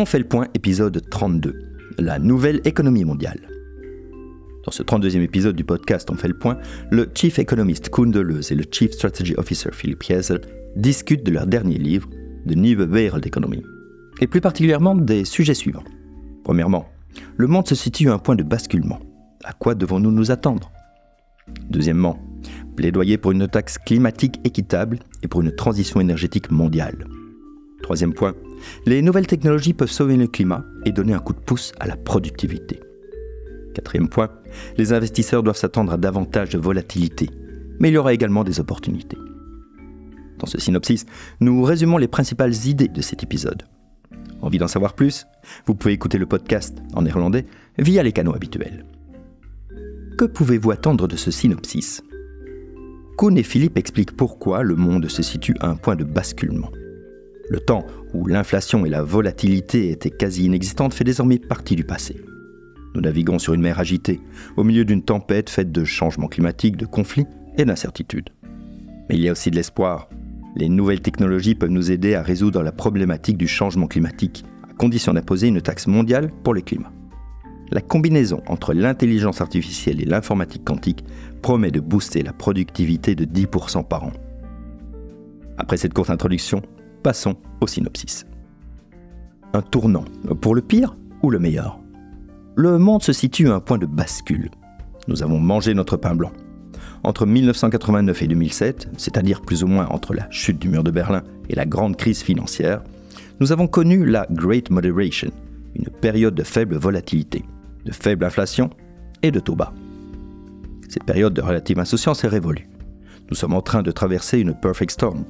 On fait le point, épisode 32. La nouvelle économie mondiale. Dans ce 32e épisode du podcast On fait le point, le Chief Economist Koen Deleuze et le Chief Strategy Officer Philippe Jezel discutent de leur dernier livre, De Nieuwe Wereldeconomie, et plus particulièrement des sujets suivants. Premièrement, le monde se situe à un point de basculement. À quoi devons-nous nous attendre? Deuxièmement, plaidoyer pour une taxe climatique équitable et pour une transition énergétique mondiale. Troisième point, les nouvelles technologies peuvent sauver le climat et donner un coup de pouce à la productivité. Quatrième point, les investisseurs doivent s'attendre à davantage de volatilité, mais il y aura également des opportunités. Dans ce synopsis, nous résumons les principales idées de cet épisode. Envie d'en savoir plus? Vous pouvez écouter le podcast en néerlandais via les canaux habituels. Que pouvez-vous attendre de ce synopsis? Kuhn et Philippe expliquent pourquoi le monde se situe à un point de basculement. Le temps où l'inflation et la volatilité étaient quasi inexistantes fait désormais partie du passé. Nous naviguons sur une mer agitée, au milieu d'une tempête faite de changements climatiques, de conflits et d'incertitudes. Mais il y a aussi de l'espoir. Les nouvelles technologies peuvent nous aider à résoudre la problématique du changement climatique, à condition d'imposer une taxe mondiale pour le climat. La combinaison entre l'intelligence artificielle et l'informatique quantique promet de booster la productivité de 10% par an. Après cette courte introduction, passons au synopsis. Un tournant, pour le pire ou le meilleur? Le monde se situe à un point de bascule. Nous avons mangé notre pain blanc. Entre 1989 et 2007, c'est-à-dire plus ou moins entre la chute du mur de Berlin et la grande crise financière, nous avons connu la Great Moderation, une période de faible volatilité de faible inflation et de taux bas. Cette période de relative insouciance est révolue. Nous sommes en train de traverser une perfect storm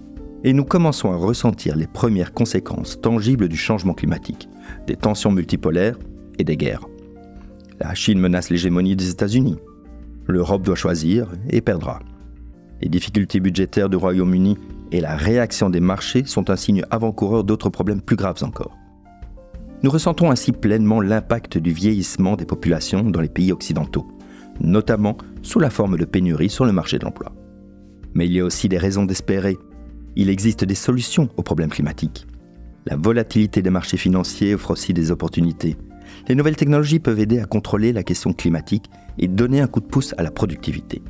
et nous commençons à ressentir les premières conséquences tangibles du changement climatique, des tensions multipolaires et des guerres. La Chine menace l'hégémonie des États-Unis. L'Europe doit choisir et perdra. Les difficultés budgétaires du Royaume-Uni et la réaction des marchés sont un signe avant-coureur d'autres problèmes plus graves encore. Nous ressentons ainsi pleinement l'impact du vieillissement des populations dans les pays occidentaux, notamment sous la forme de pénuries sur le marché de l'emploi. Mais il y a aussi des raisons d'espérer. Il existe des solutions aux problèmes climatiques. La volatilité des marchés financiers offre aussi des opportunités. Les nouvelles technologies peuvent aider à contrôler la question climatique et donner un coup de pouce à la productivité.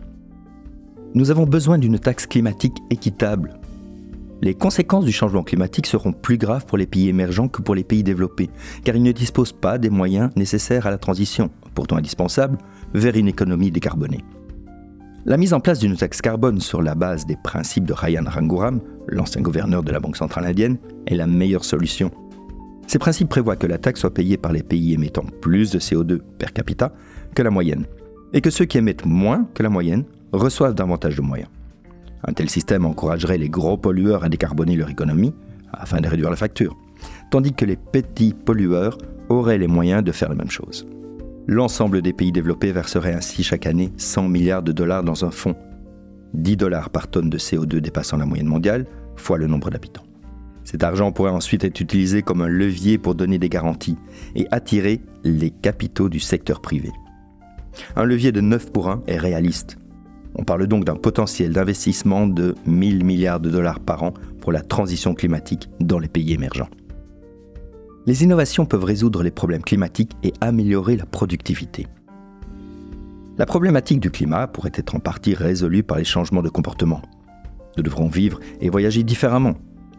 Nous avons besoin d'une taxe climatique équitable les conséquences du changement climatique seront plus graves pour les pays émergents que pour les pays développés, car ils ne disposent pas des moyens nécessaires à la transition, pourtant indispensable, vers une économie décarbonée. La mise en place d'une taxe carbone sur la base des principes de Ryan Ranguram, l'ancien gouverneur de la Banque centrale indienne, est la meilleure solution. Ces principes prévoient que la taxe soit payée par les pays émettant plus de CO2 per capita que la moyenne, et que ceux qui émettent moins que la moyenne reçoivent davantage de moyens. Un tel système encouragerait les gros pollueurs à décarboner leur économie afin de réduire la facture, tandis que les petits pollueurs auraient les moyens de faire la même chose. L'ensemble des pays développés verserait ainsi chaque année 100 milliards de dollars dans un fonds, 10 dollars par tonne de CO2 dépassant la moyenne mondiale, fois le nombre d'habitants. Cet argent pourrait ensuite être utilisé comme un levier pour donner des garanties et attirer les capitaux du secteur privé. Un levier de 9 pour 1 est réaliste, on parle donc d'un potentiel d'investissement de 1000 milliards de dollars par an pour la transition climatique dans les pays émergents. Les innovations peuvent résoudre les problèmes climatiques et améliorer la productivité. La problématique du climat pourrait être en partie résolue par les changements de comportement. Nous devrons vivre et voyager différemment.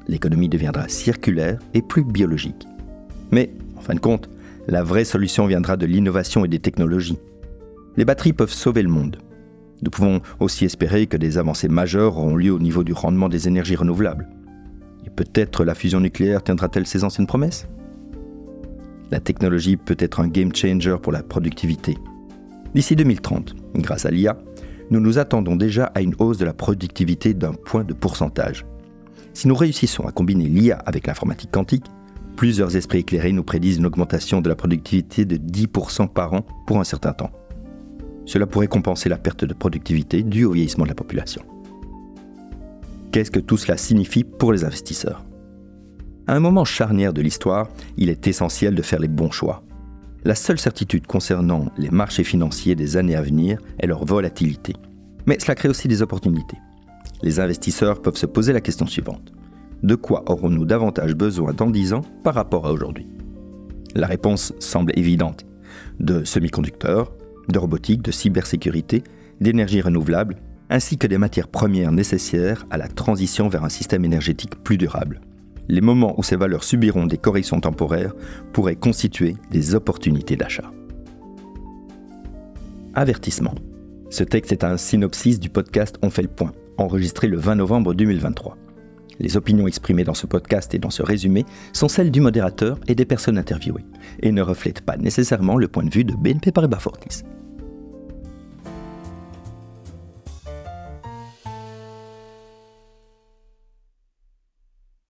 L'économie deviendra circulaire et plus biologique. Mais, en fin de compte, la vraie solution viendra de l'innovation et des technologies. Les batteries peuvent sauver le monde, nous pouvons aussi espérer que des avancées majeures auront lieu au niveau du rendement des énergies renouvelables. Et peut-être la fusion nucléaire tiendra-t-elle ses anciennes promesses? La technologie peut être un game changer pour la productivité. D'ici 2030, grâce à l'IA, nous nous attendons déjà à une hausse de la productivité d'un point de pourcentage. Si nous réussissons à combiner l'IA avec l'informatique quantique, plusieurs esprits éclairés nous prédisent une augmentation de la productivité de 10% par an pour un certain temps. Cela pourrait compenser la perte de productivité due au vieillissement de la population. Qu'est-ce que tout cela signifie pour les investisseurs? À un moment charnière de l'histoire, il est essentiel de faire les bons choix. La seule certitude concernant les marchés financiers des années à venir est leur volatilité. Mais cela crée aussi des opportunités. Les investisseurs peuvent se poser la question suivante. De quoi aurons-nous davantage besoin dans 10 ans par rapport à aujourd'hui? La réponse semble évidente. De semi-conducteurs, de robotique, de cybersécurité, d'énergie renouvelable, ainsi que des matières premières nécessaires à la transition vers un système énergétique plus durable. Les moments où ces valeurs subiront des corrections temporaires pourraient constituer des opportunités d'achat. Avertissement. Ce texte est un synopsis du podcast On fait le point, enregistré le 20 novembre 2023. Les opinions exprimées dans ce podcast et dans ce résumé sont celles du modérateur et des personnes interviewées, et ne reflètent pas nécessairement le point de vue de BNP Paribas Fortis.